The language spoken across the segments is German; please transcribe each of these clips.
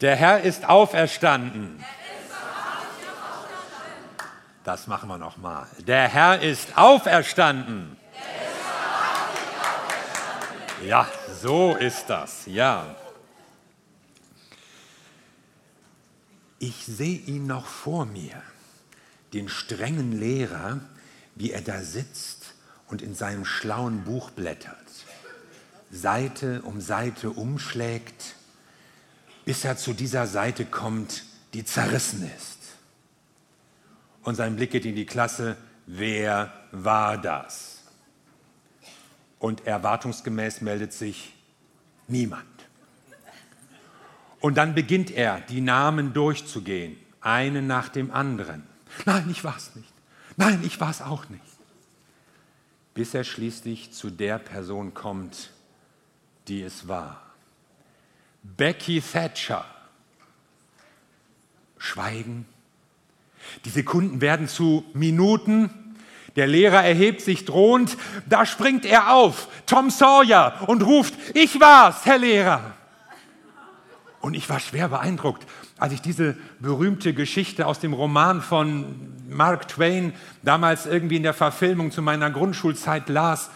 Der Herr ist auferstanden. Das machen wir noch mal. Der Herr ist auferstanden. Ja, so ist das. Ja. Ich sehe ihn noch vor mir, den strengen Lehrer, wie er da sitzt und in seinem schlauen Buch blättert, Seite um Seite umschlägt, bis er zu dieser Seite kommt, die zerrissen ist. Und sein Blick geht in die Klasse, wer war das? Und erwartungsgemäß meldet sich niemand. Und dann beginnt er, die Namen durchzugehen, einen nach dem anderen. Nein, ich war es nicht. Nein, ich war es auch nicht. Bis er schließlich zu der Person kommt, die es war. Becky Thatcher. Schweigen. Die Sekunden werden zu Minuten. Der Lehrer erhebt sich drohend. Da springt er auf, Tom Sawyer, und ruft, ich war's, Herr Lehrer. Und ich war schwer beeindruckt, als ich diese berühmte Geschichte aus dem Roman von Mark Twain damals irgendwie in der Verfilmung zu meiner Grundschulzeit las,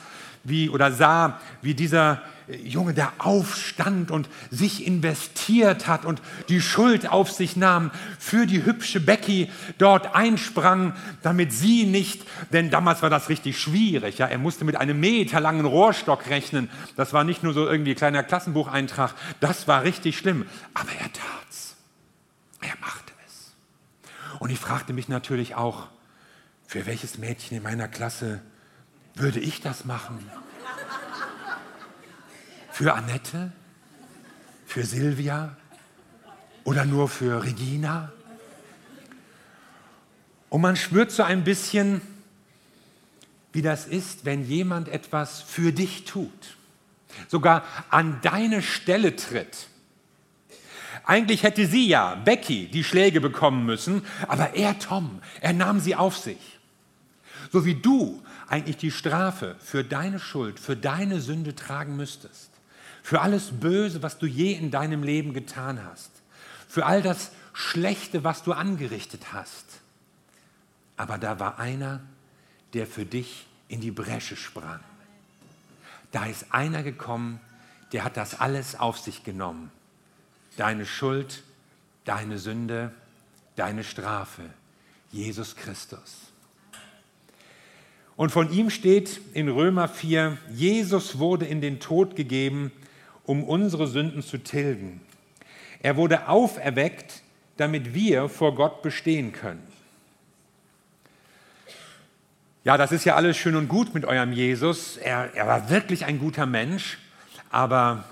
wie oder sah, wie dieser Junge, der aufstand und sich investiert hat und die Schuld auf sich nahm, für die hübsche Becky dort einsprang, damit sie nicht, denn damals war das richtig schwierig, ja, er musste mit einem meterlangen Rohrstock rechnen, das war nicht nur so irgendwie ein kleiner Klassenbucheintrag, das war richtig schlimm, aber er tat's, er machte es. Und ich fragte mich natürlich auch, für welches Mädchen in meiner Klasse würde ich das machen? Für Annette? Für Silvia? Oder nur für Regina? Und man spürt so ein bisschen, wie das ist, wenn jemand etwas für dich tut, sogar an deine Stelle tritt. Eigentlich hätte sie ja, Becky, die Schläge bekommen müssen, aber er, Tom, er nahm sie auf sich. So wie du eigentlich die Strafe für deine Schuld, für deine Sünde tragen müsstest für alles Böse, was du je in deinem Leben getan hast, für all das Schlechte, was du angerichtet hast. Aber da war einer, der für dich in die Bresche sprang. Da ist einer gekommen, der hat das alles auf sich genommen. Deine Schuld, deine Sünde, deine Strafe. Jesus Christus. Und von ihm steht in Römer 4, Jesus wurde in den Tod gegeben, um unsere Sünden zu tilgen. Er wurde auferweckt, damit wir vor Gott bestehen können. Ja, das ist ja alles schön und gut mit eurem Jesus. Er, er war wirklich ein guter Mensch, aber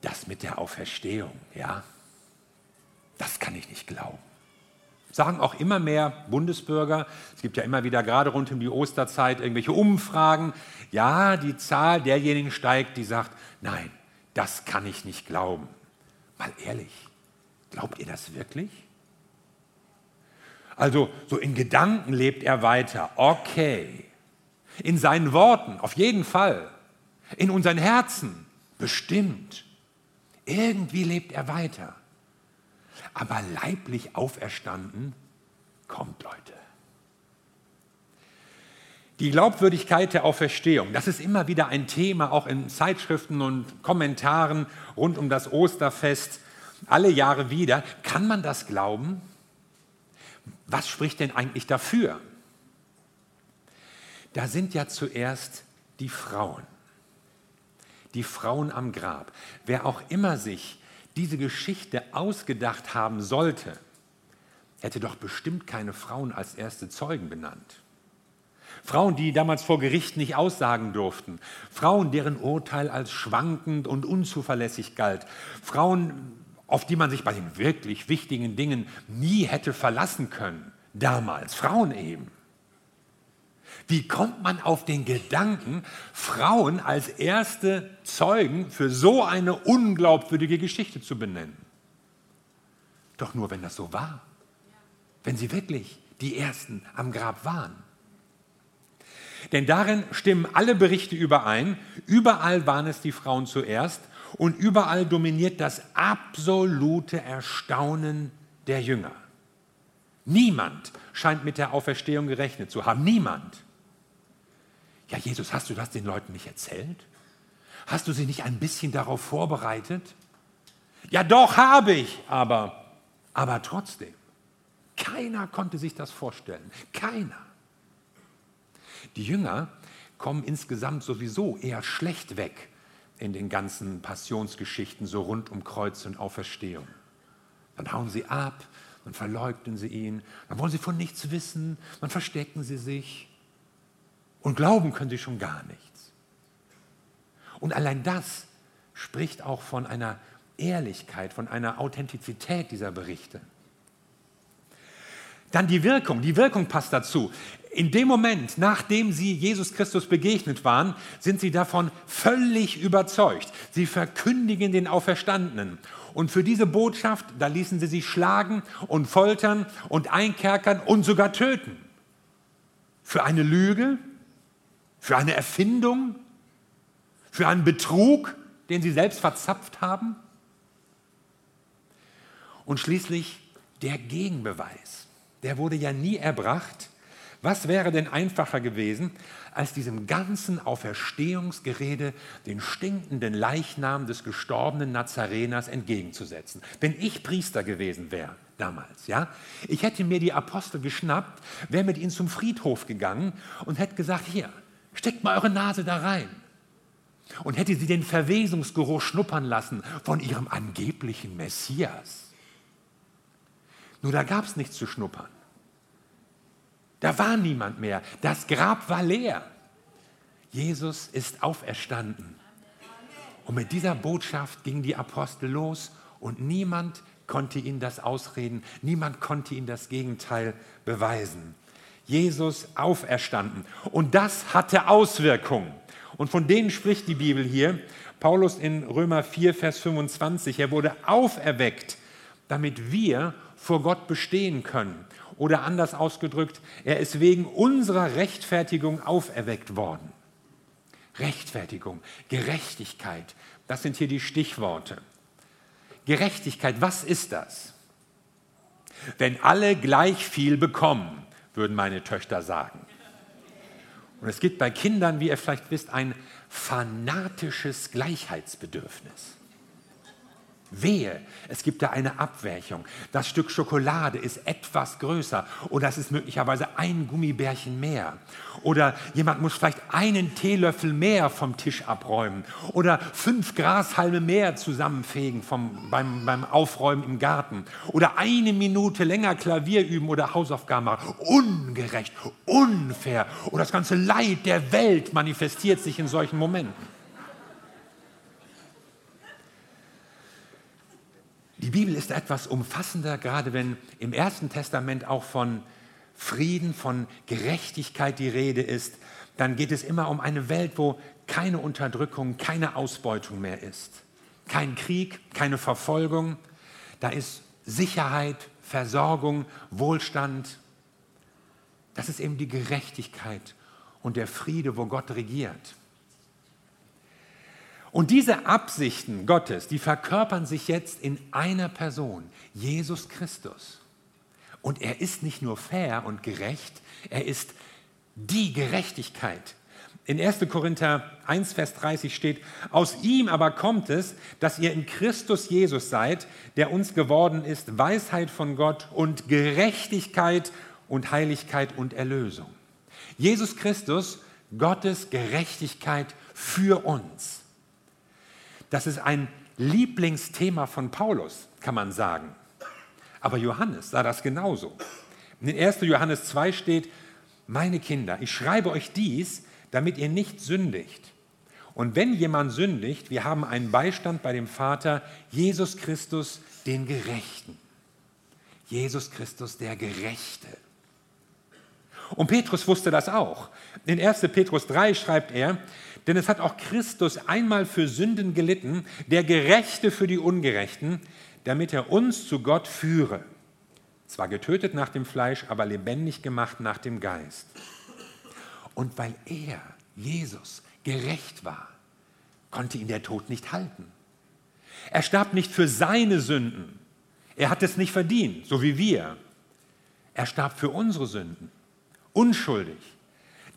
das mit der Auferstehung, ja, das kann ich nicht glauben. Sagen auch immer mehr Bundesbürger, es gibt ja immer wieder gerade rund um die Osterzeit irgendwelche Umfragen, ja, die Zahl derjenigen steigt, die sagt, nein, das kann ich nicht glauben. Mal ehrlich, glaubt ihr das wirklich? Also so in Gedanken lebt er weiter, okay. In seinen Worten, auf jeden Fall. In unseren Herzen, bestimmt. Irgendwie lebt er weiter. Aber leiblich auferstanden kommt, Leute. Die Glaubwürdigkeit der Auferstehung, das ist immer wieder ein Thema, auch in Zeitschriften und Kommentaren rund um das Osterfest, alle Jahre wieder. Kann man das glauben? Was spricht denn eigentlich dafür? Da sind ja zuerst die Frauen, die Frauen am Grab. Wer auch immer sich diese Geschichte ausgedacht haben sollte, hätte doch bestimmt keine Frauen als erste Zeugen benannt. Frauen, die damals vor Gericht nicht aussagen durften. Frauen, deren Urteil als schwankend und unzuverlässig galt. Frauen, auf die man sich bei den wirklich wichtigen Dingen nie hätte verlassen können. Damals. Frauen eben. Wie kommt man auf den Gedanken, Frauen als erste Zeugen für so eine unglaubwürdige Geschichte zu benennen? Doch nur, wenn das so war. Wenn sie wirklich die Ersten am Grab waren. Denn darin stimmen alle Berichte überein. Überall waren es die Frauen zuerst. Und überall dominiert das absolute Erstaunen der Jünger. Niemand scheint mit der Auferstehung gerechnet zu haben. Niemand. Ja, Jesus, hast du das den Leuten nicht erzählt? Hast du sie nicht ein bisschen darauf vorbereitet? Ja, doch habe ich, aber, aber trotzdem. Keiner konnte sich das vorstellen. Keiner. Die Jünger kommen insgesamt sowieso eher schlecht weg in den ganzen Passionsgeschichten, so rund um Kreuz und Auferstehung. Dann hauen sie ab, dann verleugnen sie ihn, dann wollen sie von nichts wissen, dann verstecken sie sich und glauben können sie schon gar nichts. Und allein das spricht auch von einer Ehrlichkeit, von einer Authentizität dieser Berichte. Dann die Wirkung. Die Wirkung passt dazu. In dem Moment, nachdem sie Jesus Christus begegnet waren, sind sie davon völlig überzeugt. Sie verkündigen den Auferstandenen. Und für diese Botschaft, da ließen sie sich schlagen und foltern und einkerkern und sogar töten. Für eine Lüge, für eine Erfindung, für einen Betrug, den sie selbst verzapft haben. Und schließlich der Gegenbeweis. Der wurde ja nie erbracht. Was wäre denn einfacher gewesen, als diesem ganzen Auferstehungsgerede den stinkenden Leichnam des gestorbenen Nazareners entgegenzusetzen? Wenn ich Priester gewesen wäre damals, ja, ich hätte mir die Apostel geschnappt, wäre mit ihnen zum Friedhof gegangen und hätte gesagt: Hier, steckt mal eure Nase da rein. Und hätte sie den Verwesungsgeruch schnuppern lassen von ihrem angeblichen Messias. Nur da gab es nichts zu schnuppern. Da war niemand mehr. Das Grab war leer. Jesus ist auferstanden. Und mit dieser Botschaft gingen die Apostel los und niemand konnte ihnen das ausreden, niemand konnte ihnen das Gegenteil beweisen. Jesus auferstanden. Und das hatte Auswirkungen. Und von denen spricht die Bibel hier. Paulus in Römer 4, Vers 25. Er wurde auferweckt, damit wir vor Gott bestehen können. Oder anders ausgedrückt, er ist wegen unserer Rechtfertigung auferweckt worden. Rechtfertigung, Gerechtigkeit, das sind hier die Stichworte. Gerechtigkeit, was ist das? Wenn alle gleich viel bekommen, würden meine Töchter sagen. Und es gibt bei Kindern, wie ihr vielleicht wisst, ein fanatisches Gleichheitsbedürfnis. Wehe, es gibt da eine Abweichung. Das Stück Schokolade ist etwas größer oder es ist möglicherweise ein Gummibärchen mehr. Oder jemand muss vielleicht einen Teelöffel mehr vom Tisch abräumen oder fünf Grashalme mehr zusammenfegen vom, beim, beim Aufräumen im Garten. Oder eine Minute länger Klavier üben oder Hausaufgaben machen. Ungerecht, unfair. Und das ganze Leid der Welt manifestiert sich in solchen Momenten. Die Bibel ist etwas umfassender, gerade wenn im Ersten Testament auch von Frieden, von Gerechtigkeit die Rede ist. Dann geht es immer um eine Welt, wo keine Unterdrückung, keine Ausbeutung mehr ist. Kein Krieg, keine Verfolgung. Da ist Sicherheit, Versorgung, Wohlstand. Das ist eben die Gerechtigkeit und der Friede, wo Gott regiert. Und diese Absichten Gottes, die verkörpern sich jetzt in einer Person, Jesus Christus. Und er ist nicht nur fair und gerecht, er ist die Gerechtigkeit. In 1. Korinther 1, Vers 30 steht, aus ihm aber kommt es, dass ihr in Christus Jesus seid, der uns geworden ist, Weisheit von Gott und Gerechtigkeit und Heiligkeit und Erlösung. Jesus Christus, Gottes Gerechtigkeit für uns. Das ist ein Lieblingsthema von Paulus, kann man sagen. Aber Johannes sah das genauso. In 1. Johannes 2 steht, meine Kinder, ich schreibe euch dies, damit ihr nicht sündigt. Und wenn jemand sündigt, wir haben einen Beistand bei dem Vater, Jesus Christus, den Gerechten. Jesus Christus, der Gerechte. Und Petrus wusste das auch. In 1. Petrus 3 schreibt er, denn es hat auch Christus einmal für Sünden gelitten, der Gerechte für die Ungerechten, damit er uns zu Gott führe. Zwar getötet nach dem Fleisch, aber lebendig gemacht nach dem Geist. Und weil er, Jesus, gerecht war, konnte ihn der Tod nicht halten. Er starb nicht für seine Sünden. Er hat es nicht verdient, so wie wir. Er starb für unsere Sünden. Unschuldig.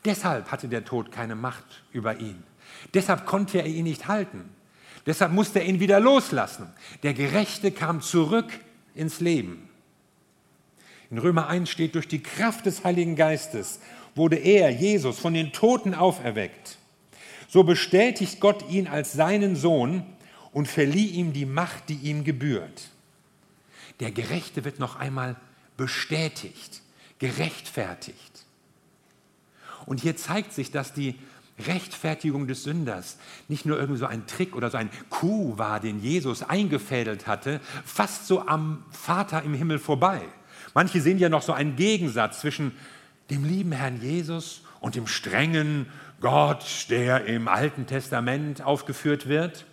Deshalb hatte der Tod keine Macht über ihn. Deshalb konnte er ihn nicht halten. Deshalb musste er ihn wieder loslassen. Der Gerechte kam zurück ins Leben. In Römer 1 steht, durch die Kraft des Heiligen Geistes wurde er, Jesus, von den Toten auferweckt. So bestätigt Gott ihn als seinen Sohn und verlieh ihm die Macht, die ihm gebührt. Der Gerechte wird noch einmal bestätigt, gerechtfertigt. Und hier zeigt sich, dass die Rechtfertigung des Sünders nicht nur irgendwie so ein Trick oder so ein Coup war, den Jesus eingefädelt hatte, fast so am Vater im Himmel vorbei. Manche sehen ja noch so einen Gegensatz zwischen dem lieben Herrn Jesus und dem strengen Gott, der im Alten Testament aufgeführt wird.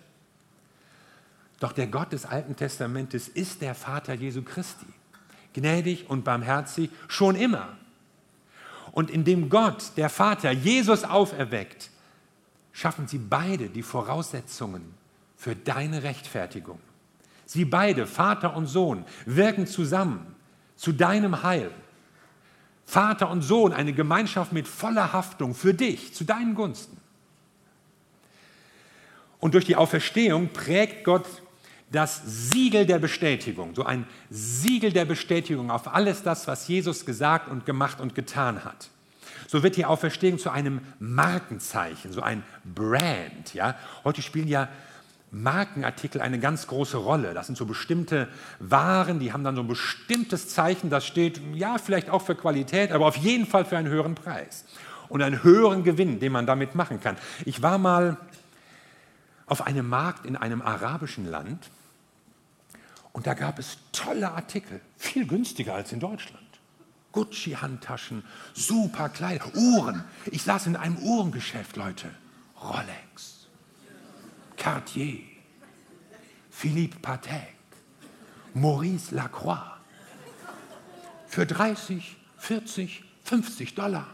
Doch der Gott des Alten Testamentes ist der Vater Jesu Christi, gnädig und barmherzig schon immer. Und indem Gott, der Vater, Jesus auferweckt, schaffen sie beide die Voraussetzungen für deine Rechtfertigung. Sie beide, Vater und Sohn, wirken zusammen zu deinem Heil. Vater und Sohn, eine Gemeinschaft mit voller Haftung für dich, zu deinen Gunsten. Und durch die Auferstehung prägt Gott das Siegel der Bestätigung, so ein Siegel der Bestätigung auf alles das, was Jesus gesagt und gemacht und getan hat. So wird die Auferstehung zu einem Markenzeichen, so ein Brand. Ja? Heute spielen ja Markenartikel eine ganz große Rolle. Das sind so bestimmte Waren, die haben dann so ein bestimmtes Zeichen, das steht, ja, vielleicht auch für Qualität, aber auf jeden Fall für einen höheren Preis und einen höheren Gewinn, den man damit machen kann. Ich war mal auf einem Markt in einem arabischen Land und da gab es tolle Artikel, viel günstiger als in Deutschland. Gucci-Handtaschen, super Kleider, Uhren. Ich saß in einem Uhrengeschäft, Leute. Rolex, Cartier, Philippe Patek, Maurice Lacroix. Für 30, 40, 50 Dollar.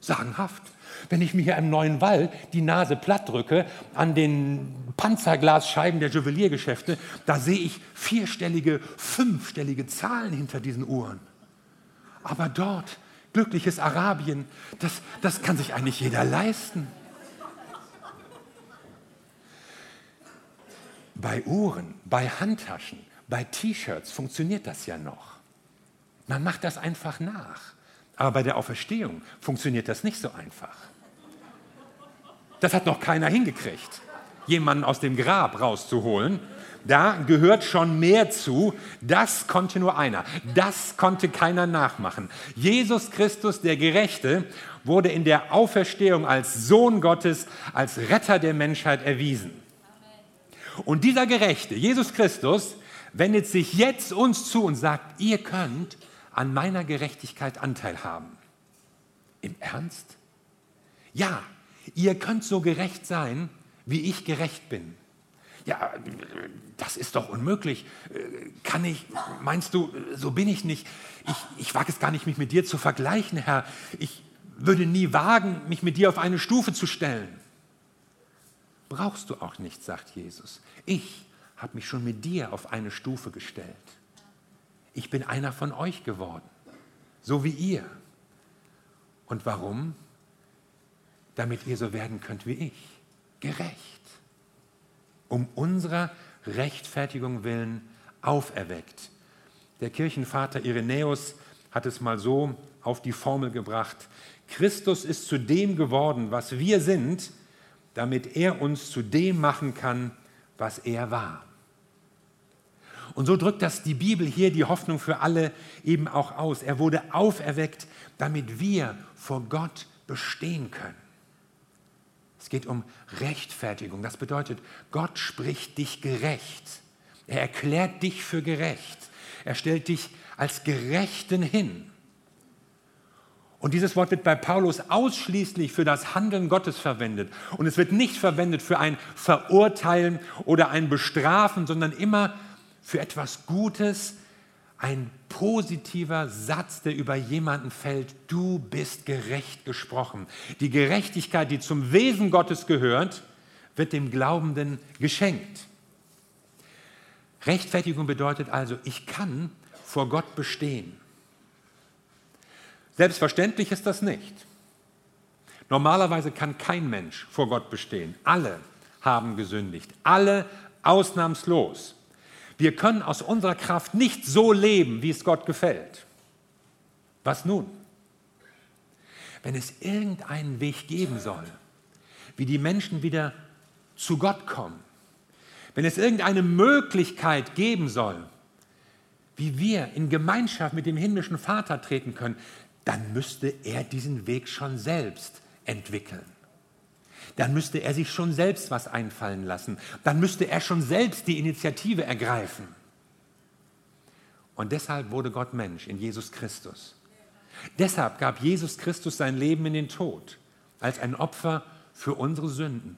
Sagenhaft. Wenn ich mir hier im neuen Wall die Nase platt drücke an den Panzerglasscheiben der Juweliergeschäfte, da sehe ich vierstellige, fünfstellige Zahlen hinter diesen Uhren. Aber dort, glückliches Arabien, das, das kann sich eigentlich jeder leisten. Bei Uhren, bei Handtaschen, bei T-Shirts funktioniert das ja noch. Man macht das einfach nach. Aber bei der Auferstehung funktioniert das nicht so einfach. Das hat noch keiner hingekriegt, jemanden aus dem Grab rauszuholen. Da gehört schon mehr zu. Das konnte nur einer. Das konnte keiner nachmachen. Jesus Christus, der Gerechte, wurde in der Auferstehung als Sohn Gottes, als Retter der Menschheit erwiesen. Und dieser Gerechte, Jesus Christus, wendet sich jetzt uns zu und sagt, ihr könnt an meiner Gerechtigkeit Anteil haben. Im Ernst? Ja, ihr könnt so gerecht sein, wie ich gerecht bin. Ja, das ist doch unmöglich. Kann ich, meinst du, so bin ich nicht. Ich, ich wage es gar nicht, mich mit dir zu vergleichen, Herr. Ich würde nie wagen, mich mit dir auf eine Stufe zu stellen. Brauchst du auch nicht, sagt Jesus. Ich habe mich schon mit dir auf eine Stufe gestellt. Ich bin einer von euch geworden, so wie ihr. Und warum? Damit ihr so werden könnt wie ich, gerecht. Um unserer Rechtfertigung willen auferweckt. Der Kirchenvater Irenäus hat es mal so auf die Formel gebracht. Christus ist zu dem geworden, was wir sind, damit er uns zu dem machen kann, was er war. Und so drückt das die Bibel hier die Hoffnung für alle eben auch aus. Er wurde auferweckt, damit wir vor Gott bestehen können. Es geht um Rechtfertigung. Das bedeutet, Gott spricht dich gerecht. Er erklärt dich für gerecht. Er stellt dich als Gerechten hin. Und dieses Wort wird bei Paulus ausschließlich für das Handeln Gottes verwendet. Und es wird nicht verwendet für ein Verurteilen oder ein Bestrafen, sondern immer für etwas Gutes, ein positiver Satz, der über jemanden fällt, du bist gerecht gesprochen. Die Gerechtigkeit, die zum Wesen Gottes gehört, wird dem Glaubenden geschenkt. Rechtfertigung bedeutet also, ich kann vor Gott bestehen. Selbstverständlich ist das nicht. Normalerweise kann kein Mensch vor Gott bestehen. Alle haben gesündigt. Alle ausnahmslos. Wir können aus unserer Kraft nicht so leben, wie es Gott gefällt. Was nun? Wenn es irgendeinen Weg geben soll, wie die Menschen wieder zu Gott kommen, wenn es irgendeine Möglichkeit geben soll, wie wir in Gemeinschaft mit dem himmlischen Vater treten können, dann müsste er diesen Weg schon selbst entwickeln. Dann müsste er sich schon selbst was einfallen lassen. Dann müsste er schon selbst die Initiative ergreifen. Und deshalb wurde Gott Mensch in Jesus Christus. Deshalb gab Jesus Christus sein Leben in den Tod als ein Opfer für unsere Sünden.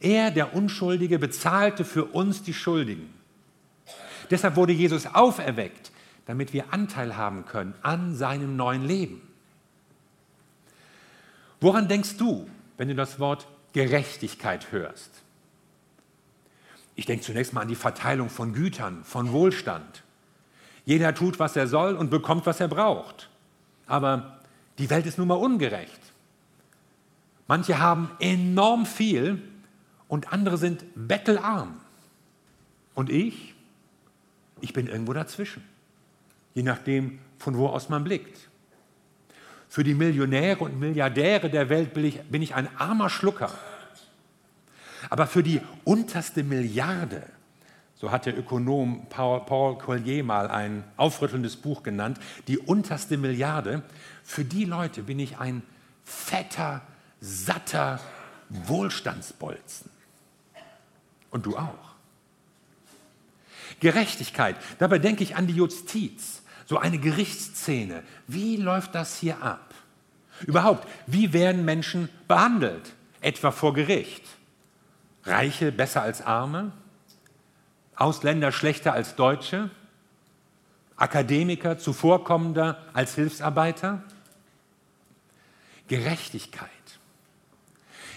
Er, der Unschuldige, bezahlte für uns die Schuldigen. Deshalb wurde Jesus auferweckt, damit wir Anteil haben können an seinem neuen Leben. Woran denkst du, wenn du das Wort Gerechtigkeit hörst? Ich denke zunächst mal an die Verteilung von Gütern, von Wohlstand. Jeder tut, was er soll und bekommt, was er braucht. Aber die Welt ist nun mal ungerecht. Manche haben enorm viel und andere sind bettelarm. Und ich? Ich bin irgendwo dazwischen, je nachdem, von wo aus man blickt. Für die Millionäre und Milliardäre der Welt bin ich, bin ich ein armer Schlucker. Aber für die unterste Milliarde, so hat der Ökonom Paul, Paul Collier mal ein aufrüttelndes Buch genannt, die unterste Milliarde, für die Leute bin ich ein fetter, satter Wohlstandsbolzen. Und du auch. Gerechtigkeit, dabei denke ich an die Justiz so eine Gerichtsszene. Wie läuft das hier ab? Überhaupt, wie werden Menschen behandelt, etwa vor Gericht? Reiche besser als Arme? Ausländer schlechter als Deutsche? Akademiker zuvorkommender als Hilfsarbeiter? Gerechtigkeit.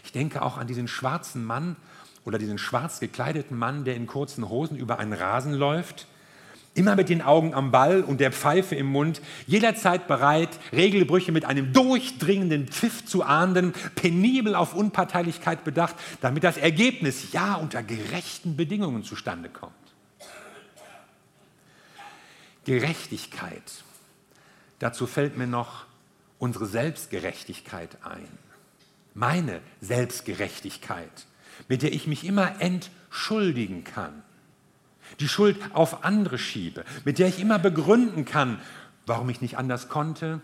Ich denke auch an diesen schwarzen Mann oder diesen schwarz gekleideten Mann, der in kurzen Hosen über einen Rasen läuft Immer mit den Augen am Ball und der Pfeife im Mund, jederzeit bereit, Regelbrüche mit einem durchdringenden Pfiff zu ahnden, penibel auf Unparteilichkeit bedacht, damit das Ergebnis ja unter gerechten Bedingungen zustande kommt. Gerechtigkeit. Dazu fällt mir noch unsere Selbstgerechtigkeit ein. Meine Selbstgerechtigkeit, mit der ich mich immer entschuldigen kann die Schuld auf andere schiebe, mit der ich immer begründen kann, warum ich nicht anders konnte,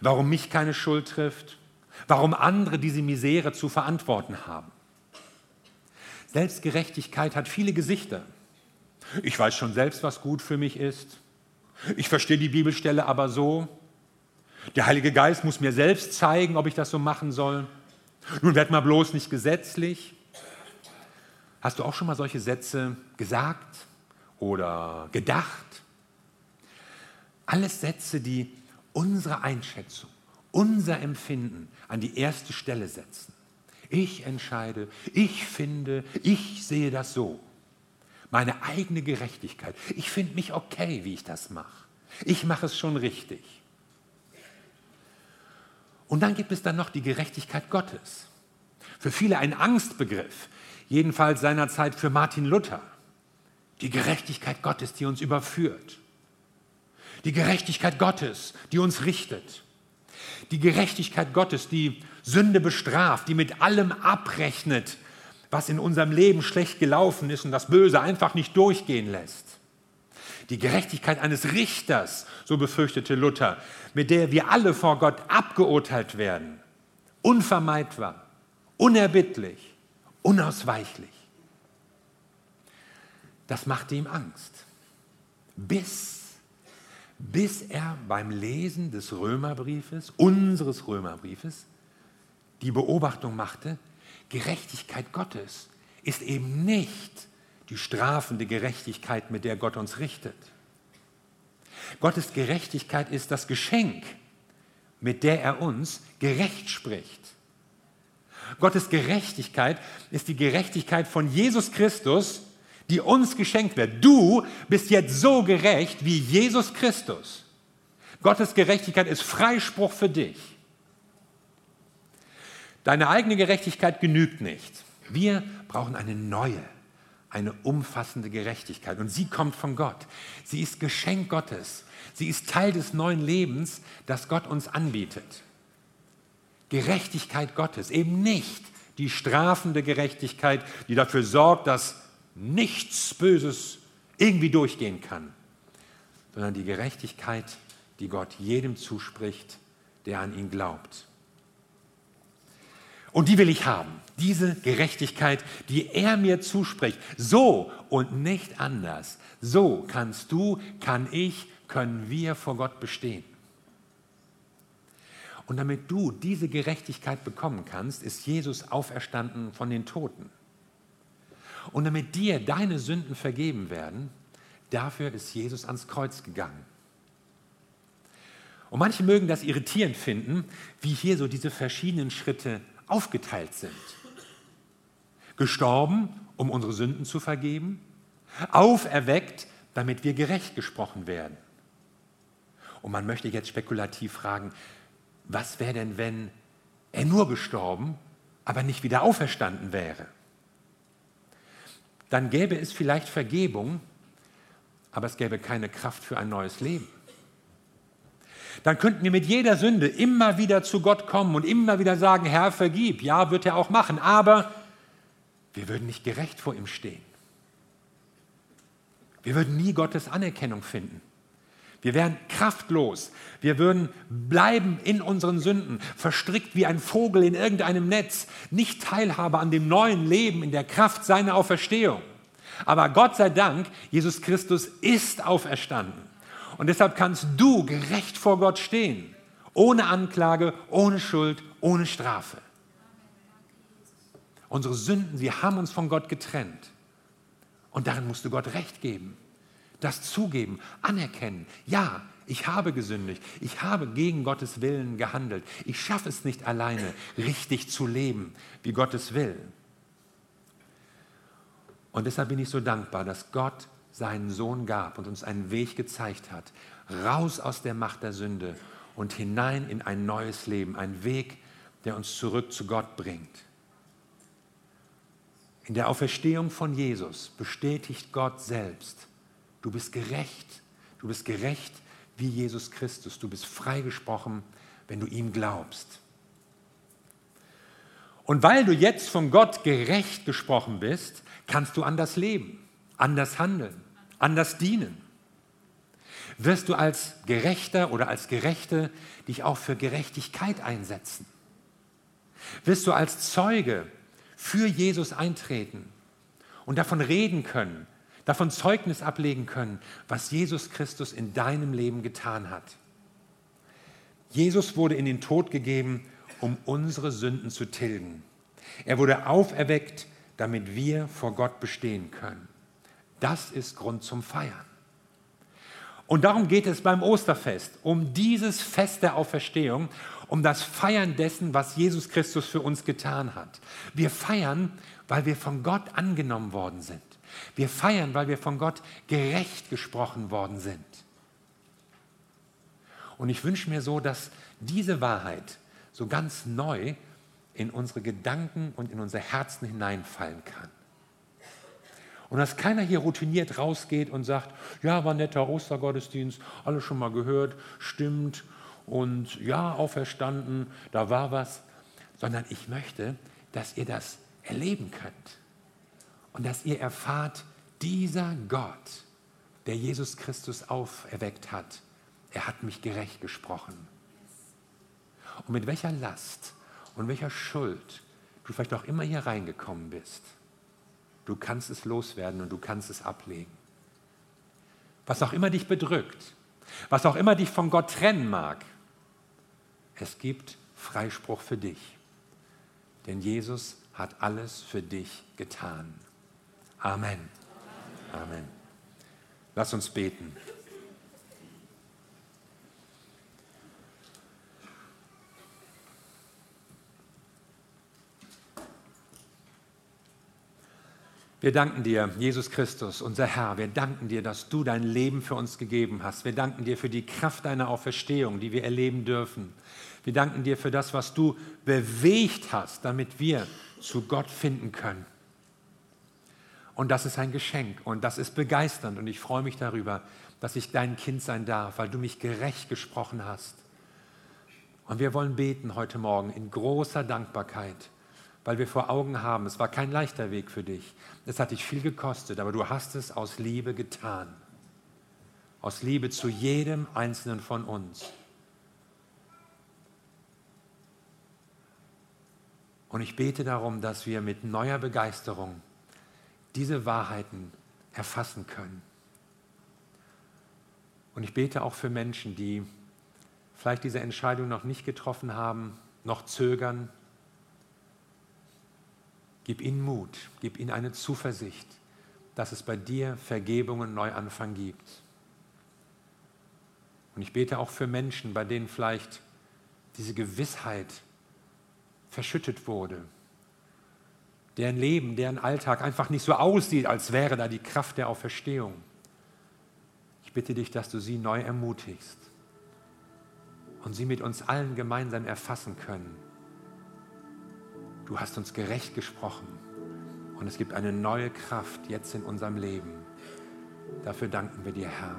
warum mich keine Schuld trifft, warum andere diese Misere zu verantworten haben. Selbstgerechtigkeit hat viele Gesichter. Ich weiß schon selbst, was gut für mich ist. Ich verstehe die Bibelstelle aber so. Der Heilige Geist muss mir selbst zeigen, ob ich das so machen soll. Nun werd mal bloß nicht gesetzlich. Hast du auch schon mal solche Sätze gesagt? oder gedacht. Alles Sätze, die unsere Einschätzung, unser Empfinden an die erste Stelle setzen. Ich entscheide, ich finde, ich sehe das so. Meine eigene Gerechtigkeit. Ich finde mich okay, wie ich das mache. Ich mache es schon richtig. Und dann gibt es dann noch die Gerechtigkeit Gottes. Für viele ein Angstbegriff, jedenfalls seinerzeit für Martin Luther. Die Gerechtigkeit Gottes, die uns überführt. Die Gerechtigkeit Gottes, die uns richtet. Die Gerechtigkeit Gottes, die Sünde bestraft, die mit allem abrechnet, was in unserem Leben schlecht gelaufen ist und das Böse einfach nicht durchgehen lässt. Die Gerechtigkeit eines Richters, so befürchtete Luther, mit der wir alle vor Gott abgeurteilt werden. Unvermeidbar, unerbittlich, unausweichlich das machte ihm Angst. Bis, bis er beim Lesen des Römerbriefes, unseres Römerbriefes, die Beobachtung machte, Gerechtigkeit Gottes ist eben nicht die strafende Gerechtigkeit, mit der Gott uns richtet. Gottes Gerechtigkeit ist das Geschenk, mit der er uns gerecht spricht. Gottes Gerechtigkeit ist die Gerechtigkeit von Jesus Christus, die uns geschenkt wird. Du bist jetzt so gerecht wie Jesus Christus. Gottes Gerechtigkeit ist Freispruch für dich. Deine eigene Gerechtigkeit genügt nicht. Wir brauchen eine neue, eine umfassende Gerechtigkeit. Und sie kommt von Gott. Sie ist Geschenk Gottes. Sie ist Teil des neuen Lebens, das Gott uns anbietet. Gerechtigkeit Gottes, eben nicht die strafende Gerechtigkeit, die dafür sorgt, dass nichts Böses irgendwie durchgehen kann, sondern die Gerechtigkeit, die Gott jedem zuspricht, der an ihn glaubt. Und die will ich haben, diese Gerechtigkeit, die er mir zuspricht. So und nicht anders. So kannst du, kann ich, können wir vor Gott bestehen. Und damit du diese Gerechtigkeit bekommen kannst, ist Jesus auferstanden von den Toten. Und damit dir deine Sünden vergeben werden, dafür ist Jesus ans Kreuz gegangen. Und manche mögen das irritierend finden, wie hier so diese verschiedenen Schritte aufgeteilt sind. Gestorben, um unsere Sünden zu vergeben, auferweckt, damit wir gerecht gesprochen werden. Und man möchte jetzt spekulativ fragen, was wäre denn, wenn er nur gestorben, aber nicht wieder auferstanden wäre? Dann gäbe es vielleicht Vergebung, aber es gäbe keine Kraft für ein neues Leben. Dann könnten wir mit jeder Sünde immer wieder zu Gott kommen und immer wieder sagen, Herr, vergib. Ja, wird er auch machen, aber wir würden nicht gerecht vor ihm stehen. Wir würden nie Gottes Anerkennung finden. Wir wären kraftlos. Wir würden bleiben in unseren Sünden, verstrickt wie ein Vogel in irgendeinem Netz, nicht Teilhabe an dem neuen Leben in der Kraft seiner Auferstehung. Aber Gott sei Dank, Jesus Christus ist auferstanden. Und deshalb kannst du gerecht vor Gott stehen, ohne Anklage, ohne Schuld, ohne Strafe. Unsere Sünden, sie haben uns von Gott getrennt. Und darin musst du Gott recht geben das zugeben, anerkennen. Ja, ich habe gesündigt. Ich habe gegen Gottes Willen gehandelt. Ich schaffe es nicht alleine, richtig zu leben, wie Gottes will. Und deshalb bin ich so dankbar, dass Gott seinen Sohn gab und uns einen Weg gezeigt hat, raus aus der Macht der Sünde und hinein in ein neues Leben, ein Weg, der uns zurück zu Gott bringt. In der Auferstehung von Jesus bestätigt Gott selbst, Du bist gerecht. Du bist gerecht wie Jesus Christus. Du bist freigesprochen, wenn du ihm glaubst. Und weil du jetzt von Gott gerecht gesprochen bist, kannst du anders leben, anders handeln, anders dienen. Wirst du als Gerechter oder als Gerechte dich auch für Gerechtigkeit einsetzen? Wirst du als Zeuge für Jesus eintreten und davon reden können, davon Zeugnis ablegen können, was Jesus Christus in deinem Leben getan hat. Jesus wurde in den Tod gegeben, um unsere Sünden zu tilgen. Er wurde auferweckt, damit wir vor Gott bestehen können. Das ist Grund zum Feiern. Und darum geht es beim Osterfest, um dieses Fest der Auferstehung, um das Feiern dessen, was Jesus Christus für uns getan hat. Wir feiern, weil wir von Gott angenommen worden sind. Wir feiern, weil wir von Gott gerecht gesprochen worden sind. Und ich wünsche mir so, dass diese Wahrheit so ganz neu in unsere Gedanken und in unser Herzen hineinfallen kann. Und dass keiner hier routiniert rausgeht und sagt, ja, war netter Ostergottesdienst, alles schon mal gehört, stimmt und ja, auferstanden, da war was, sondern ich möchte, dass ihr das erleben könnt und dass ihr erfahrt, dieser Gott, der Jesus Christus auferweckt hat, er hat mich gerecht gesprochen. Und mit welcher Last und welcher Schuld du vielleicht auch immer hier reingekommen bist, du kannst es loswerden und du kannst es ablegen. Was auch immer dich bedrückt, was auch immer dich von Gott trennen mag, es gibt Freispruch für dich. Denn Jesus hat alles für dich getan. Amen. Amen. Lass uns beten. Wir danken dir, Jesus Christus, unser Herr. Wir danken dir, dass du dein Leben für uns gegeben hast. Wir danken dir für die Kraft deiner Auferstehung, die wir erleben dürfen. Wir danken dir für das, was du bewegt hast, damit wir zu Gott finden können. Und das ist ein Geschenk und das ist begeisternd und ich freue mich darüber, dass ich dein Kind sein darf, weil du mich gerecht gesprochen hast. Und wir wollen beten heute Morgen in großer Dankbarkeit weil wir vor Augen haben, es war kein leichter Weg für dich. Es hat dich viel gekostet, aber du hast es aus Liebe getan. Aus Liebe zu jedem Einzelnen von uns. Und ich bete darum, dass wir mit neuer Begeisterung diese Wahrheiten erfassen können. Und ich bete auch für Menschen, die vielleicht diese Entscheidung noch nicht getroffen haben, noch zögern, Gib ihnen Mut, gib ihnen eine Zuversicht, dass es bei dir Vergebung und Neuanfang gibt. Und ich bete auch für Menschen, bei denen vielleicht diese Gewissheit verschüttet wurde, deren Leben, deren Alltag einfach nicht so aussieht, als wäre da die Kraft der Auferstehung. Ich bitte dich, dass du sie neu ermutigst und sie mit uns allen gemeinsam erfassen können du hast uns gerecht gesprochen und es gibt eine neue Kraft jetzt in unserem Leben. Dafür danken wir dir, Herr.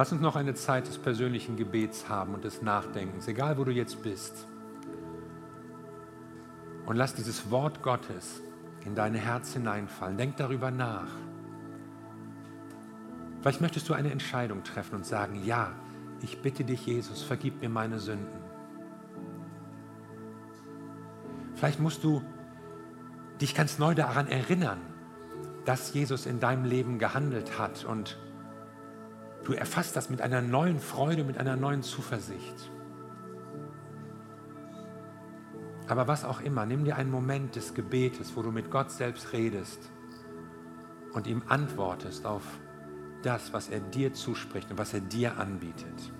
Lass uns noch eine Zeit des persönlichen Gebets haben und des Nachdenkens, egal wo du jetzt bist. Und lass dieses Wort Gottes in dein Herz hineinfallen. Denk darüber nach. Vielleicht möchtest du eine Entscheidung treffen und sagen, ja, ich bitte dich, Jesus, vergib mir meine Sünden. Vielleicht musst du dich ganz neu daran erinnern, dass Jesus in deinem Leben gehandelt hat und du erfasst das mit einer neuen Freude, mit einer neuen Zuversicht. Aber was auch immer, nimm dir einen Moment des Gebetes, wo du mit Gott selbst redest und ihm antwortest auf das, was er dir zuspricht und was er dir anbietet.